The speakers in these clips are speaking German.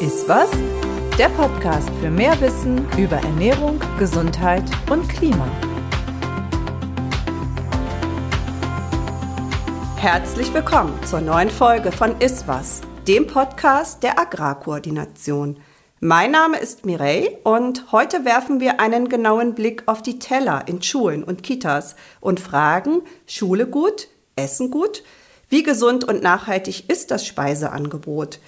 Ist was? Der Podcast für mehr Wissen über Ernährung, Gesundheit und Klima. Herzlich willkommen zur neuen Folge von Ist was, dem Podcast der Agrarkoordination. Mein Name ist Mireille und heute werfen wir einen genauen Blick auf die Teller in Schulen und Kitas und fragen, Schule gut, Essen gut? Wie gesund und nachhaltig ist das Speiseangebot?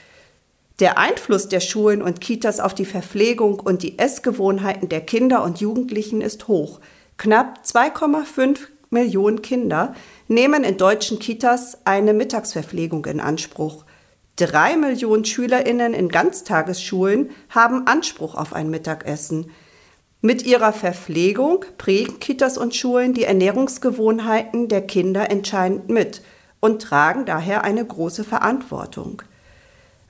Der Einfluss der Schulen und Kitas auf die Verpflegung und die Essgewohnheiten der Kinder und Jugendlichen ist hoch. Knapp 2,5 Millionen Kinder nehmen in deutschen Kitas eine Mittagsverpflegung in Anspruch. Drei Millionen Schülerinnen in Ganztagesschulen haben Anspruch auf ein Mittagessen. Mit ihrer Verpflegung prägen Kitas und Schulen die Ernährungsgewohnheiten der Kinder entscheidend mit und tragen daher eine große Verantwortung.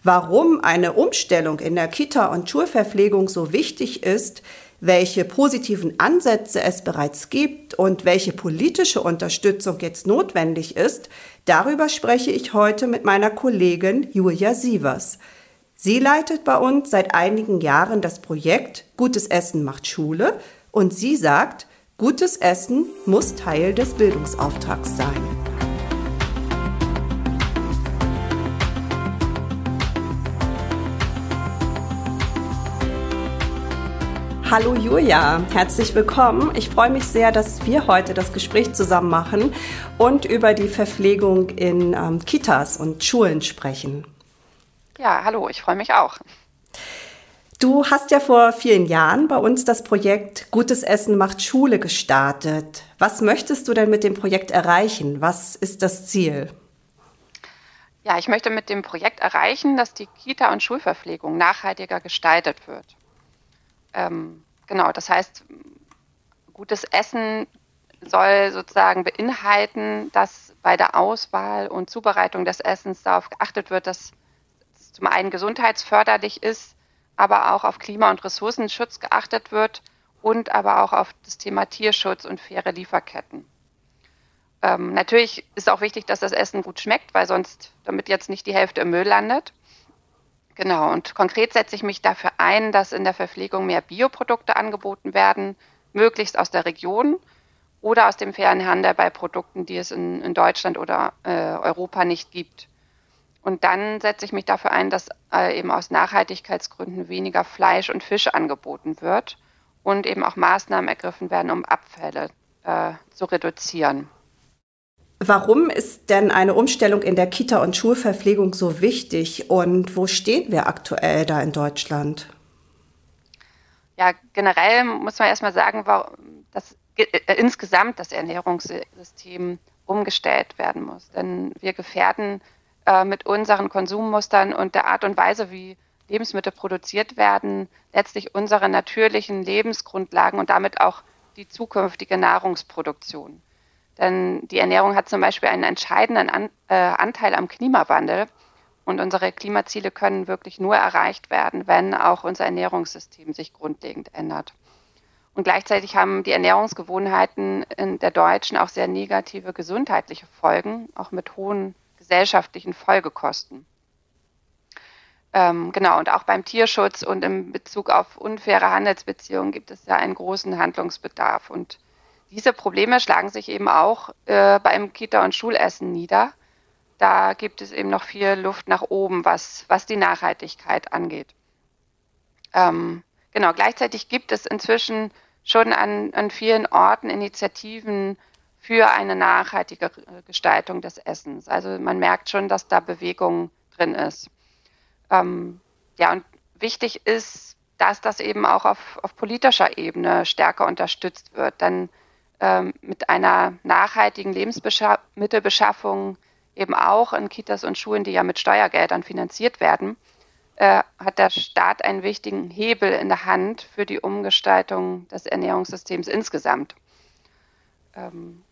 Warum eine Umstellung in der Kita- und Schulverpflegung so wichtig ist, welche positiven Ansätze es bereits gibt und welche politische Unterstützung jetzt notwendig ist, darüber spreche ich heute mit meiner Kollegin Julia Sievers. Sie leitet bei uns seit einigen Jahren das Projekt Gutes Essen macht Schule und sie sagt, gutes Essen muss Teil des Bildungsauftrags sein. Hallo Julia, herzlich willkommen. Ich freue mich sehr, dass wir heute das Gespräch zusammen machen und über die Verpflegung in ähm, Kitas und Schulen sprechen. Ja, hallo, ich freue mich auch. Du hast ja vor vielen Jahren bei uns das Projekt Gutes Essen macht Schule gestartet. Was möchtest du denn mit dem Projekt erreichen? Was ist das Ziel? Ja, ich möchte mit dem Projekt erreichen, dass die Kita- und Schulverpflegung nachhaltiger gestaltet wird. Ähm, genau, das heißt, gutes Essen soll sozusagen beinhalten, dass bei der Auswahl und Zubereitung des Essens darauf geachtet wird, dass es zum einen gesundheitsförderlich ist, aber auch auf Klima- und Ressourcenschutz geachtet wird und aber auch auf das Thema Tierschutz und faire Lieferketten. Ähm, natürlich ist auch wichtig, dass das Essen gut schmeckt, weil sonst damit jetzt nicht die Hälfte im Müll landet. Genau, und konkret setze ich mich dafür ein, dass in der Verpflegung mehr Bioprodukte angeboten werden, möglichst aus der Region oder aus dem fairen Handel bei Produkten, die es in, in Deutschland oder äh, Europa nicht gibt. Und dann setze ich mich dafür ein, dass äh, eben aus Nachhaltigkeitsgründen weniger Fleisch und Fisch angeboten wird und eben auch Maßnahmen ergriffen werden, um Abfälle äh, zu reduzieren. Warum ist denn eine Umstellung in der Kita- und Schulverpflegung so wichtig und wo stehen wir aktuell da in Deutschland? Ja, generell muss man erstmal sagen, dass äh, insgesamt das Ernährungssystem umgestellt werden muss. Denn wir gefährden äh, mit unseren Konsummustern und der Art und Weise, wie Lebensmittel produziert werden, letztlich unsere natürlichen Lebensgrundlagen und damit auch die zukünftige Nahrungsproduktion. Denn die Ernährung hat zum Beispiel einen entscheidenden An äh, Anteil am Klimawandel. Und unsere Klimaziele können wirklich nur erreicht werden, wenn auch unser Ernährungssystem sich grundlegend ändert. Und gleichzeitig haben die Ernährungsgewohnheiten der Deutschen auch sehr negative gesundheitliche Folgen, auch mit hohen gesellschaftlichen Folgekosten. Ähm, genau, und auch beim Tierschutz und in Bezug auf unfaire Handelsbeziehungen gibt es ja einen großen Handlungsbedarf. Und diese Probleme schlagen sich eben auch äh, beim Kita- und Schulessen nieder. Da gibt es eben noch viel Luft nach oben, was, was die Nachhaltigkeit angeht. Ähm, genau, gleichzeitig gibt es inzwischen schon an, an vielen Orten Initiativen für eine nachhaltige Gestaltung des Essens. Also man merkt schon, dass da Bewegung drin ist. Ähm, ja, und wichtig ist, dass das eben auch auf, auf politischer Ebene stärker unterstützt wird. Denn ähm, mit einer nachhaltigen Lebensmittelbeschaffung eben auch in Kitas und Schulen, die ja mit Steuergeldern finanziert werden, äh, hat der Staat einen wichtigen Hebel in der Hand für die Umgestaltung des Ernährungssystems insgesamt. Ähm,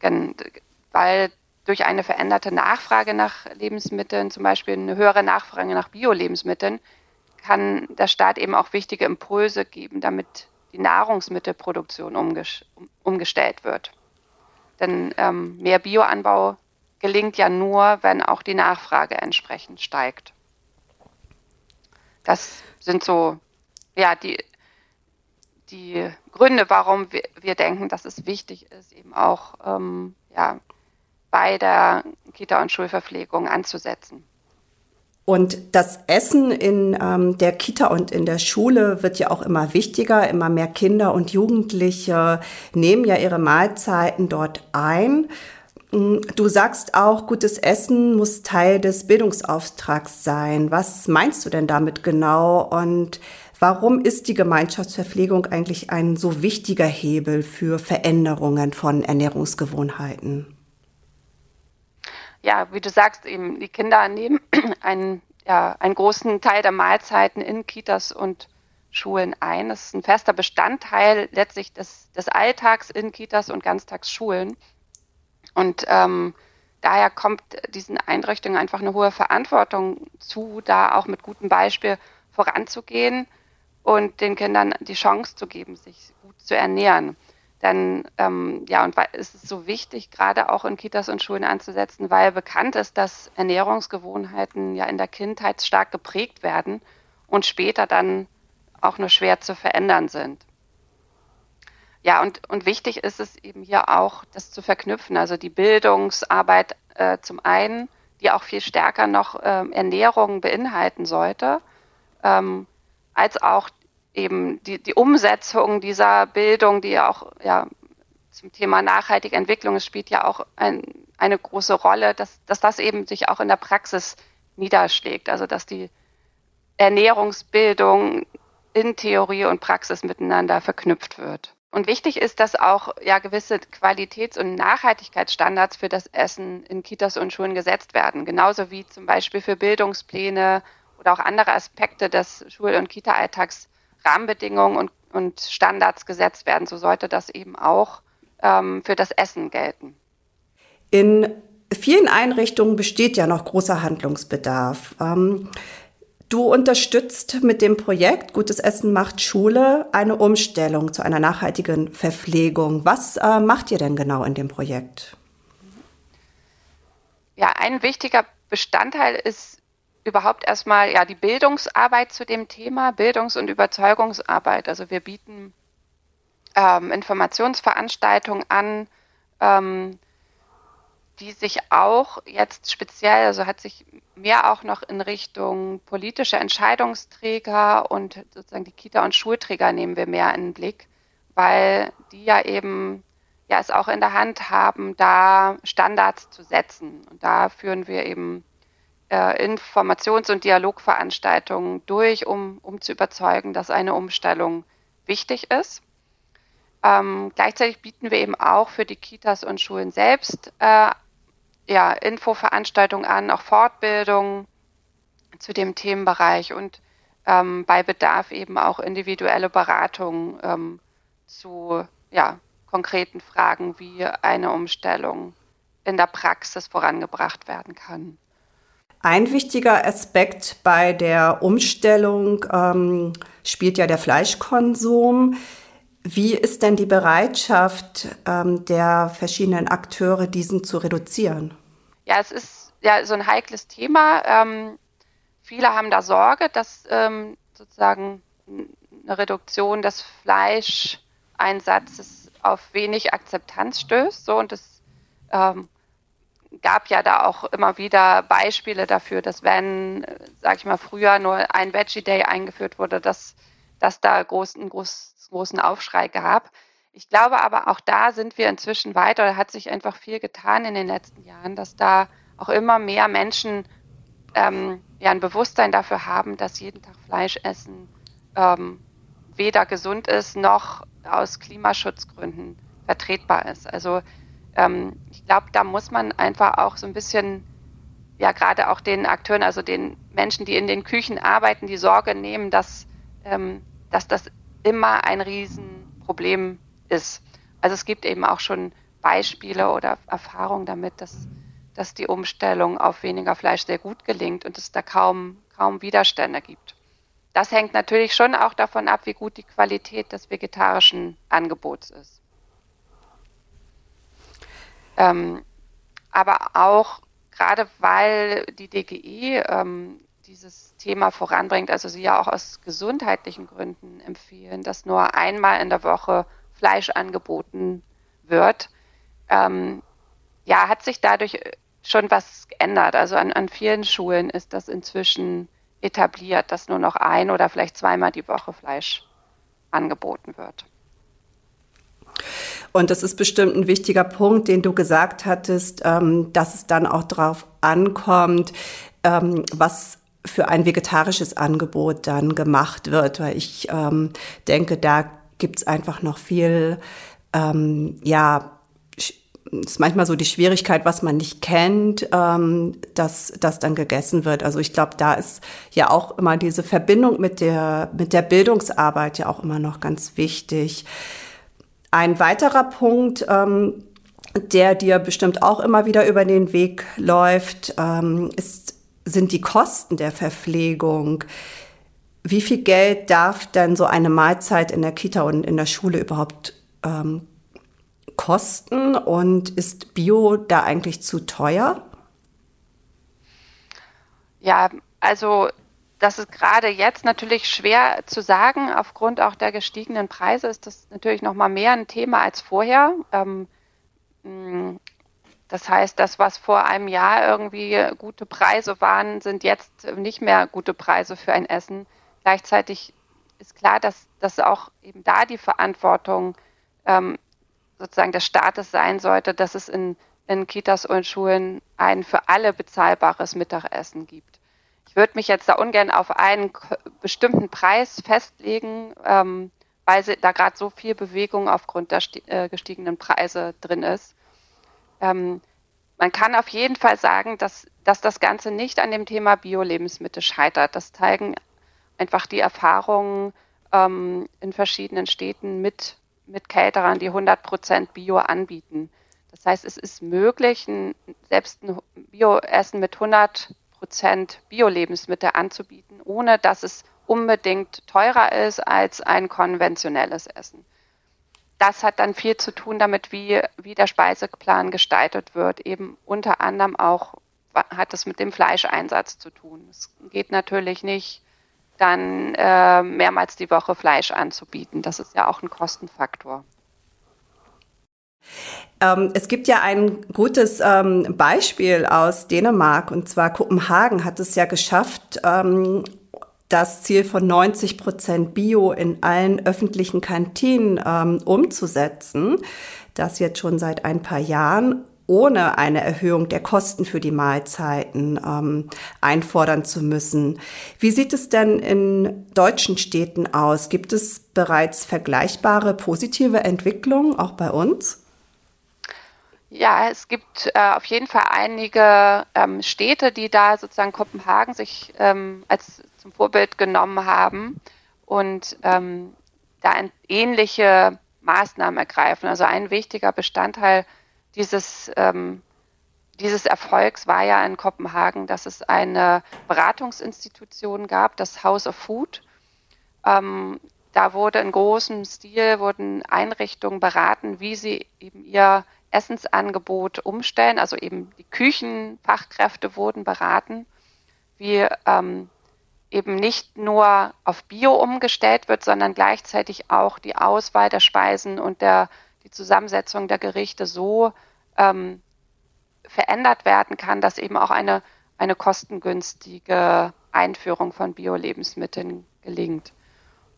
weil durch eine veränderte Nachfrage nach Lebensmitteln, zum Beispiel eine höhere Nachfrage nach Bio-Lebensmitteln, kann der Staat eben auch wichtige Impulse geben, damit die Nahrungsmittelproduktion umgestellt wird. Denn ähm, mehr Bioanbau gelingt ja nur, wenn auch die Nachfrage entsprechend steigt. Das sind so, ja, die, die Gründe, warum wir, wir denken, dass es wichtig ist, eben auch ähm, ja, bei der Kita- und Schulverpflegung anzusetzen. Und das Essen in ähm, der Kita und in der Schule wird ja auch immer wichtiger. Immer mehr Kinder und Jugendliche nehmen ja ihre Mahlzeiten dort ein. Mm, du sagst auch, gutes Essen muss Teil des Bildungsauftrags sein. Was meinst du denn damit genau? Und warum ist die Gemeinschaftsverpflegung eigentlich ein so wichtiger Hebel für Veränderungen von Ernährungsgewohnheiten? Ja, wie du sagst, eben die Kinder nehmen einen, ja, einen großen Teil der Mahlzeiten in Kitas und Schulen ein. Das ist ein fester Bestandteil letztlich des, des Alltags in Kitas und Ganztagsschulen. Und ähm, daher kommt diesen Einrichtungen einfach eine hohe Verantwortung zu, da auch mit gutem Beispiel voranzugehen und den Kindern die Chance zu geben, sich gut zu ernähren dann ähm, ja, und weil, ist es so wichtig, gerade auch in Kitas und Schulen anzusetzen, weil bekannt ist, dass Ernährungsgewohnheiten ja in der Kindheit stark geprägt werden und später dann auch nur schwer zu verändern sind. Ja, und, und wichtig ist es eben hier auch, das zu verknüpfen, also die Bildungsarbeit äh, zum einen, die auch viel stärker noch äh, Ernährung beinhalten sollte, ähm, als auch eben die, die Umsetzung dieser Bildung, die ja auch ja, zum Thema nachhaltige Entwicklung, es spielt ja auch ein, eine große Rolle, dass, dass das eben sich auch in der Praxis niederschlägt. Also dass die Ernährungsbildung in Theorie und Praxis miteinander verknüpft wird. Und wichtig ist, dass auch ja gewisse Qualitäts- und Nachhaltigkeitsstandards für das Essen in Kitas und Schulen gesetzt werden. Genauso wie zum Beispiel für Bildungspläne oder auch andere Aspekte des Schul- und Kita-Alltags Rahmenbedingungen und, und Standards gesetzt werden. So sollte das eben auch ähm, für das Essen gelten. In vielen Einrichtungen besteht ja noch großer Handlungsbedarf. Ähm, du unterstützt mit dem Projekt Gutes Essen macht Schule eine Umstellung zu einer nachhaltigen Verpflegung. Was äh, macht ihr denn genau in dem Projekt? Ja, ein wichtiger Bestandteil ist überhaupt erstmal ja die Bildungsarbeit zu dem Thema, Bildungs- und Überzeugungsarbeit. Also wir bieten ähm, Informationsveranstaltungen an, ähm, die sich auch jetzt speziell, also hat sich mehr auch noch in Richtung politische Entscheidungsträger und sozusagen die Kita- und Schulträger nehmen wir mehr in den Blick, weil die ja eben ja es auch in der Hand haben, da Standards zu setzen. Und da führen wir eben äh, Informations- und Dialogveranstaltungen durch, um, um zu überzeugen, dass eine Umstellung wichtig ist. Ähm, gleichzeitig bieten wir eben auch für die Kitas und Schulen selbst äh, ja, Infoveranstaltungen an, auch Fortbildungen zu dem Themenbereich und ähm, bei Bedarf eben auch individuelle Beratungen ähm, zu ja, konkreten Fragen, wie eine Umstellung in der Praxis vorangebracht werden kann. Ein wichtiger Aspekt bei der Umstellung ähm, spielt ja der Fleischkonsum. Wie ist denn die Bereitschaft ähm, der verschiedenen Akteure, diesen zu reduzieren? Ja, es ist ja so ein heikles Thema. Ähm, viele haben da Sorge, dass ähm, sozusagen eine Reduktion des Fleischeinsatzes auf wenig Akzeptanz stößt. So und das ähm, gab ja da auch immer wieder Beispiele dafür, dass wenn, sag ich mal, früher nur ein Veggie Day eingeführt wurde, dass, dass da großen, groß, großen Aufschrei gab. Ich glaube aber auch da sind wir inzwischen weiter, da hat sich einfach viel getan in den letzten Jahren, dass da auch immer mehr Menschen ähm, ja ein Bewusstsein dafür haben, dass jeden Tag Fleisch essen ähm, weder gesund ist noch aus Klimaschutzgründen vertretbar ist. Also ähm, ich glaube, da muss man einfach auch so ein bisschen, ja, gerade auch den Akteuren, also den Menschen, die in den Küchen arbeiten, die Sorge nehmen, dass, ähm, dass das immer ein Riesenproblem ist. Also es gibt eben auch schon Beispiele oder Erfahrungen damit, dass, dass die Umstellung auf weniger Fleisch sehr gut gelingt und es da kaum, kaum Widerstände gibt. Das hängt natürlich schon auch davon ab, wie gut die Qualität des vegetarischen Angebots ist. Ähm, aber auch gerade weil die DGE, ähm, dieses Thema voranbringt, also sie ja auch aus gesundheitlichen Gründen empfehlen, dass nur einmal in der Woche Fleisch angeboten wird, ähm, ja, hat sich dadurch schon was geändert. Also an, an vielen Schulen ist das inzwischen etabliert, dass nur noch ein oder vielleicht zweimal die Woche Fleisch angeboten wird. Und das ist bestimmt ein wichtiger Punkt, den du gesagt hattest, ähm, dass es dann auch darauf ankommt, ähm, was für ein vegetarisches Angebot dann gemacht wird, weil ich ähm, denke, da gibt es einfach noch viel, ähm, ja, ist manchmal so die Schwierigkeit, was man nicht kennt, ähm, dass das dann gegessen wird. Also ich glaube, da ist ja auch immer diese Verbindung mit der mit der Bildungsarbeit ja auch immer noch ganz wichtig. Ein weiterer Punkt, ähm, der dir bestimmt auch immer wieder über den Weg läuft, ähm, ist, sind die Kosten der Verpflegung. Wie viel Geld darf denn so eine Mahlzeit in der Kita und in der Schule überhaupt ähm, kosten? Und ist Bio da eigentlich zu teuer? Ja, also das ist gerade jetzt natürlich schwer zu sagen. Aufgrund auch der gestiegenen Preise ist das natürlich noch mal mehr ein Thema als vorher. Ähm, mm, das heißt, das, was vor einem Jahr irgendwie gute Preise waren, sind jetzt nicht mehr gute Preise für ein Essen. Gleichzeitig ist klar, dass, dass auch eben da die Verantwortung ähm, sozusagen des Staates sein sollte, dass es in, in Kitas und Schulen ein für alle bezahlbares Mittagessen gibt. Ich würde mich jetzt da ungern auf einen bestimmten Preis festlegen, ähm, weil da gerade so viel Bewegung aufgrund der äh, gestiegenen Preise drin ist. Ähm, man kann auf jeden Fall sagen, dass, dass das Ganze nicht an dem Thema Bio-Lebensmittel scheitert. Das zeigen einfach die Erfahrungen ähm, in verschiedenen Städten mit, mit Caterern, die 100 Prozent Bio anbieten. Das heißt, es ist möglich, ein, selbst ein Bio-Essen mit 100 Prozent Bio-Lebensmittel anzubieten, ohne dass es unbedingt teurer ist als ein konventionelles Essen. Das hat dann viel zu tun damit, wie, wie der Speiseplan gestaltet wird. Eben unter anderem auch hat es mit dem Fleischeinsatz zu tun. Es geht natürlich nicht, dann äh, mehrmals die Woche Fleisch anzubieten. Das ist ja auch ein Kostenfaktor. Ähm, es gibt ja ein gutes ähm, Beispiel aus Dänemark und zwar Kopenhagen hat es ja geschafft, ähm, das Ziel von 90 Prozent Bio in allen öffentlichen Kantinen ähm, umzusetzen. Das jetzt schon seit ein paar Jahren ohne eine Erhöhung der Kosten für die Mahlzeiten ähm, einfordern zu müssen. Wie sieht es denn in deutschen Städten aus? Gibt es bereits vergleichbare positive Entwicklungen auch bei uns? Ja, es gibt äh, auf jeden Fall einige ähm, Städte, die da sozusagen Kopenhagen sich ähm, als zum Vorbild genommen haben und ähm, da ähnliche Maßnahmen ergreifen. Also ein wichtiger Bestandteil dieses, ähm, dieses Erfolgs war ja in Kopenhagen, dass es eine Beratungsinstitution gab, das House of Food. Ähm, da wurde in großem Stil wurden Einrichtungen beraten, wie sie eben ihr Essensangebot umstellen. Also eben die Küchenfachkräfte wurden beraten, wie ähm, eben nicht nur auf Bio umgestellt wird, sondern gleichzeitig auch die Auswahl der Speisen und der, die Zusammensetzung der Gerichte so ähm, verändert werden kann, dass eben auch eine, eine kostengünstige Einführung von Bio-Lebensmitteln gelingt.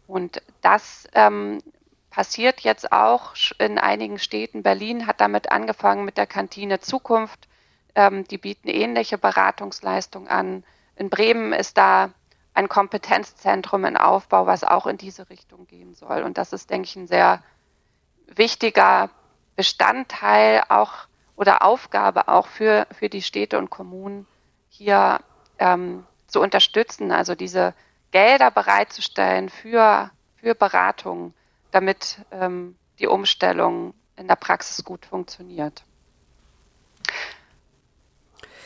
Und das ähm, passiert jetzt auch in einigen Städten. Berlin hat damit angefangen mit der Kantine Zukunft. Ähm, die bieten ähnliche Beratungsleistungen an. In Bremen ist da ein Kompetenzzentrum in Aufbau, was auch in diese Richtung gehen soll. Und das ist, denke ich, ein sehr wichtiger Bestandteil auch oder Aufgabe auch für, für die Städte und Kommunen hier ähm, zu unterstützen, also diese Gelder bereitzustellen für, für Beratungen damit ähm, die Umstellung in der Praxis gut funktioniert.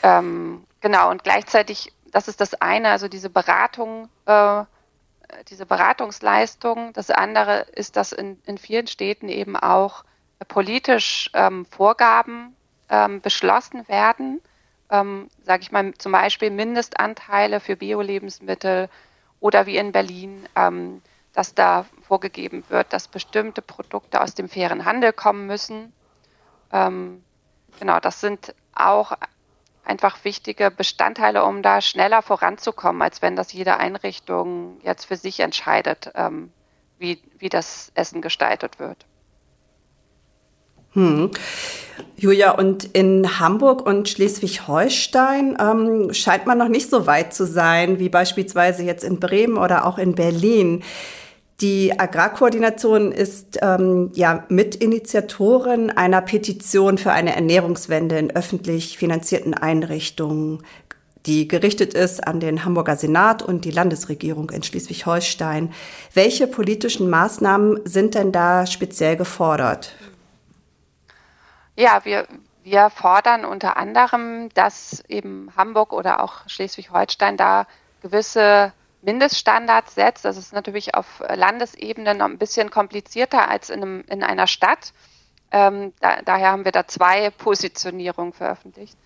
Ähm, genau, und gleichzeitig, das ist das eine, also diese Beratung, äh, diese Beratungsleistung. Das andere ist, dass in, in vielen Städten eben auch politisch ähm, Vorgaben ähm, beschlossen werden, ähm, sage ich mal, zum Beispiel Mindestanteile für Bio-Lebensmittel oder wie in Berlin, ähm, dass da vorgegeben wird, dass bestimmte Produkte aus dem fairen Handel kommen müssen. Ähm, genau, das sind auch einfach wichtige Bestandteile, um da schneller voranzukommen, als wenn das jede Einrichtung jetzt für sich entscheidet, ähm, wie, wie das Essen gestaltet wird. Hm. Julia, und in Hamburg und Schleswig-Holstein ähm, scheint man noch nicht so weit zu sein, wie beispielsweise jetzt in Bremen oder auch in Berlin. Die Agrarkoordination ist ähm, ja Mitinitiatorin einer Petition für eine Ernährungswende in öffentlich finanzierten Einrichtungen, die gerichtet ist an den Hamburger Senat und die Landesregierung in Schleswig-Holstein. Welche politischen Maßnahmen sind denn da speziell gefordert? Ja, wir, wir fordern unter anderem, dass eben Hamburg oder auch Schleswig-Holstein da gewisse Mindeststandards setzt. Das ist natürlich auf Landesebene noch ein bisschen komplizierter als in, einem, in einer Stadt. Ähm, da, daher haben wir da zwei Positionierungen veröffentlicht.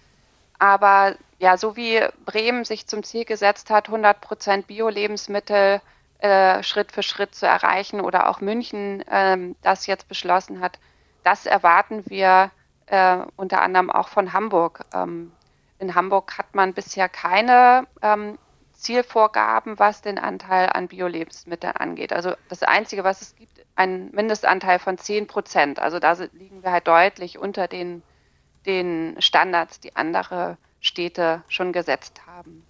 Aber ja, so wie Bremen sich zum Ziel gesetzt hat, 100 Prozent Bio-Lebensmittel äh, Schritt für Schritt zu erreichen oder auch München ähm, das jetzt beschlossen hat, das erwarten wir äh, unter anderem auch von Hamburg. Ähm, in Hamburg hat man bisher keine ähm, Zielvorgaben, was den Anteil an Bio-Lebensmitteln angeht. Also das Einzige, was es gibt, ein Mindestanteil von 10 Prozent. Also da liegen wir halt deutlich unter den, den Standards, die andere Städte schon gesetzt haben.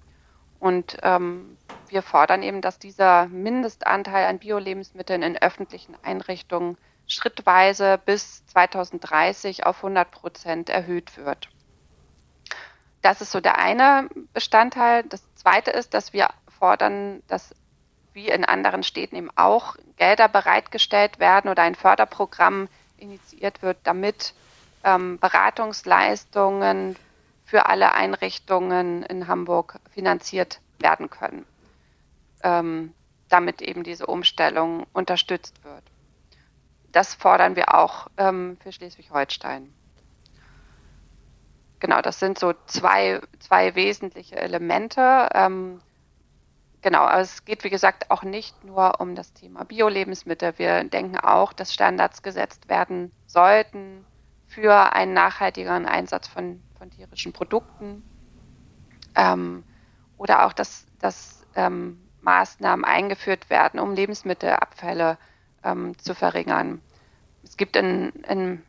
Und ähm, wir fordern eben, dass dieser Mindestanteil an Bio-Lebensmitteln in öffentlichen Einrichtungen schrittweise bis 2030 auf 100 Prozent erhöht wird. Das ist so der eine Bestandteil. Das zweite ist, dass wir fordern, dass wie in anderen Städten eben auch Gelder bereitgestellt werden oder ein Förderprogramm initiiert wird, damit ähm, Beratungsleistungen für alle Einrichtungen in Hamburg finanziert werden können, ähm, damit eben diese Umstellung unterstützt wird das fordern wir auch ähm, für Schleswig-Holstein. Genau, das sind so zwei, zwei wesentliche Elemente. Ähm, genau, aber es geht, wie gesagt, auch nicht nur um das Thema Bio-Lebensmittel. Wir denken auch, dass Standards gesetzt werden sollten für einen nachhaltigeren Einsatz von, von tierischen Produkten. Ähm, oder auch, dass, dass ähm, Maßnahmen eingeführt werden, um Lebensmittelabfälle ähm, zu verringern. Es gibt in, in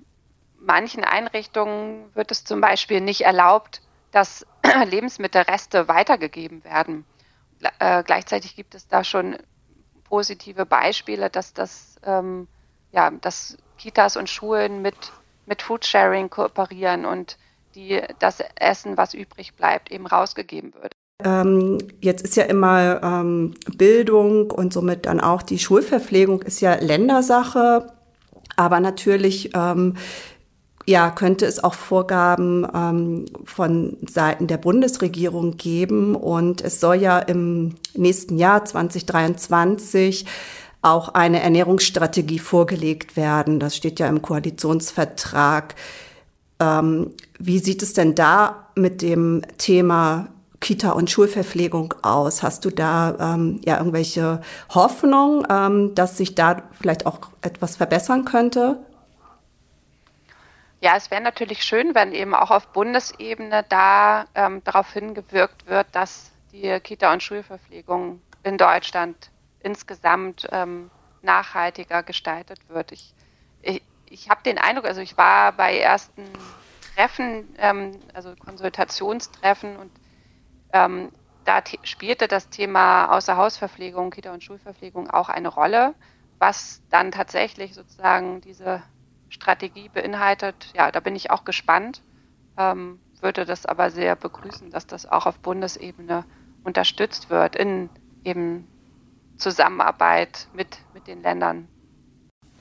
manchen Einrichtungen wird es zum Beispiel nicht erlaubt, dass Lebensmittelreste weitergegeben werden. Äh, gleichzeitig gibt es da schon positive Beispiele, dass das ähm, ja, dass Kitas und Schulen mit, mit Foodsharing kooperieren und die das Essen, was übrig bleibt, eben rausgegeben wird. Ähm, jetzt ist ja immer ähm, Bildung und somit dann auch die Schulverpflegung ist ja Ländersache. Aber natürlich ähm, ja, könnte es auch Vorgaben ähm, von Seiten der Bundesregierung geben. Und es soll ja im nächsten Jahr 2023 auch eine Ernährungsstrategie vorgelegt werden. Das steht ja im Koalitionsvertrag. Ähm, wie sieht es denn da mit dem Thema Kita- und Schulverpflegung aus? Hast du da ähm, ja irgendwelche Hoffnung, ähm, dass sich da vielleicht auch etwas verbessern könnte? Ja, es wäre natürlich schön, wenn eben auch auf Bundesebene da ähm, darauf hingewirkt wird, dass die Kita- und Schulverpflegung in Deutschland insgesamt ähm, nachhaltiger gestaltet wird. Ich, ich, ich habe den Eindruck, also ich war bei ersten Treffen, ähm, also Konsultationstreffen und ähm, da spielte das Thema Außerhausverpflegung, Kita- und Schulverpflegung auch eine Rolle, was dann tatsächlich sozusagen diese Strategie beinhaltet. Ja, da bin ich auch gespannt, ähm, würde das aber sehr begrüßen, dass das auch auf Bundesebene unterstützt wird in eben Zusammenarbeit mit, mit den Ländern.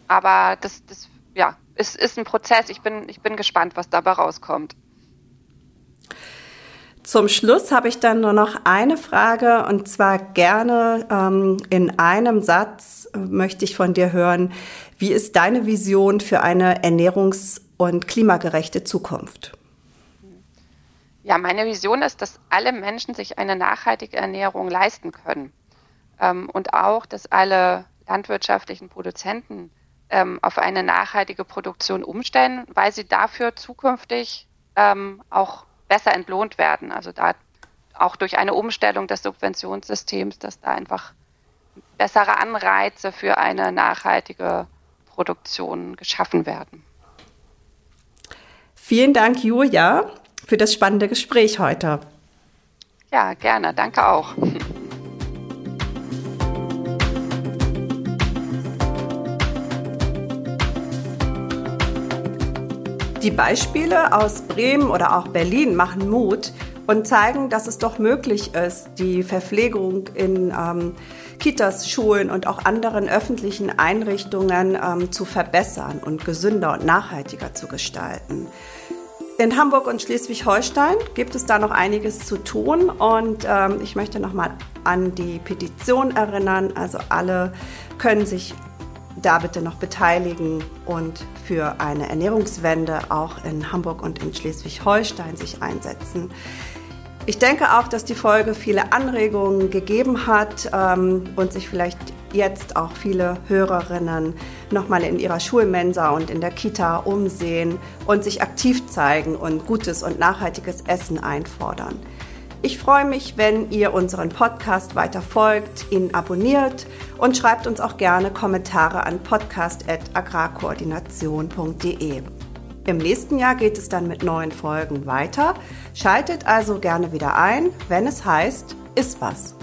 Aber das, das ja, ist, ist ein Prozess. Ich bin, ich bin gespannt, was dabei rauskommt. Zum Schluss habe ich dann nur noch eine Frage und zwar gerne ähm, in einem Satz äh, möchte ich von dir hören, wie ist deine Vision für eine ernährungs- und klimagerechte Zukunft? Ja, meine Vision ist, dass alle Menschen sich eine nachhaltige Ernährung leisten können. Ähm, und auch, dass alle landwirtschaftlichen Produzenten ähm, auf eine nachhaltige Produktion umstellen, weil sie dafür zukünftig ähm, auch besser entlohnt werden. Also da auch durch eine Umstellung des Subventionssystems, dass da einfach bessere Anreize für eine nachhaltige Produktion geschaffen werden. Vielen Dank, Julia für das spannende Gespräch heute. Ja, gerne. Danke auch. Die Beispiele aus Bremen oder auch Berlin machen Mut und zeigen, dass es doch möglich ist, die Verpflegung in ähm, Kitas, Schulen und auch anderen öffentlichen Einrichtungen ähm, zu verbessern und gesünder und nachhaltiger zu gestalten. In Hamburg und Schleswig-Holstein gibt es da noch einiges zu tun und ähm, ich möchte nochmal an die Petition erinnern. Also alle können sich da bitte noch beteiligen und für eine Ernährungswende auch in Hamburg und in Schleswig-Holstein sich einsetzen. Ich denke auch, dass die Folge viele Anregungen gegeben hat ähm, und sich vielleicht jetzt auch viele Hörerinnen nochmal in ihrer Schulmensa und in der Kita umsehen und sich aktiv zeigen und gutes und nachhaltiges Essen einfordern. Ich freue mich, wenn ihr unseren Podcast weiter folgt, ihn abonniert und schreibt uns auch gerne Kommentare an podcast.agrarkoordination.de. Im nächsten Jahr geht es dann mit neuen Folgen weiter. Schaltet also gerne wieder ein, wenn es heißt, ist was.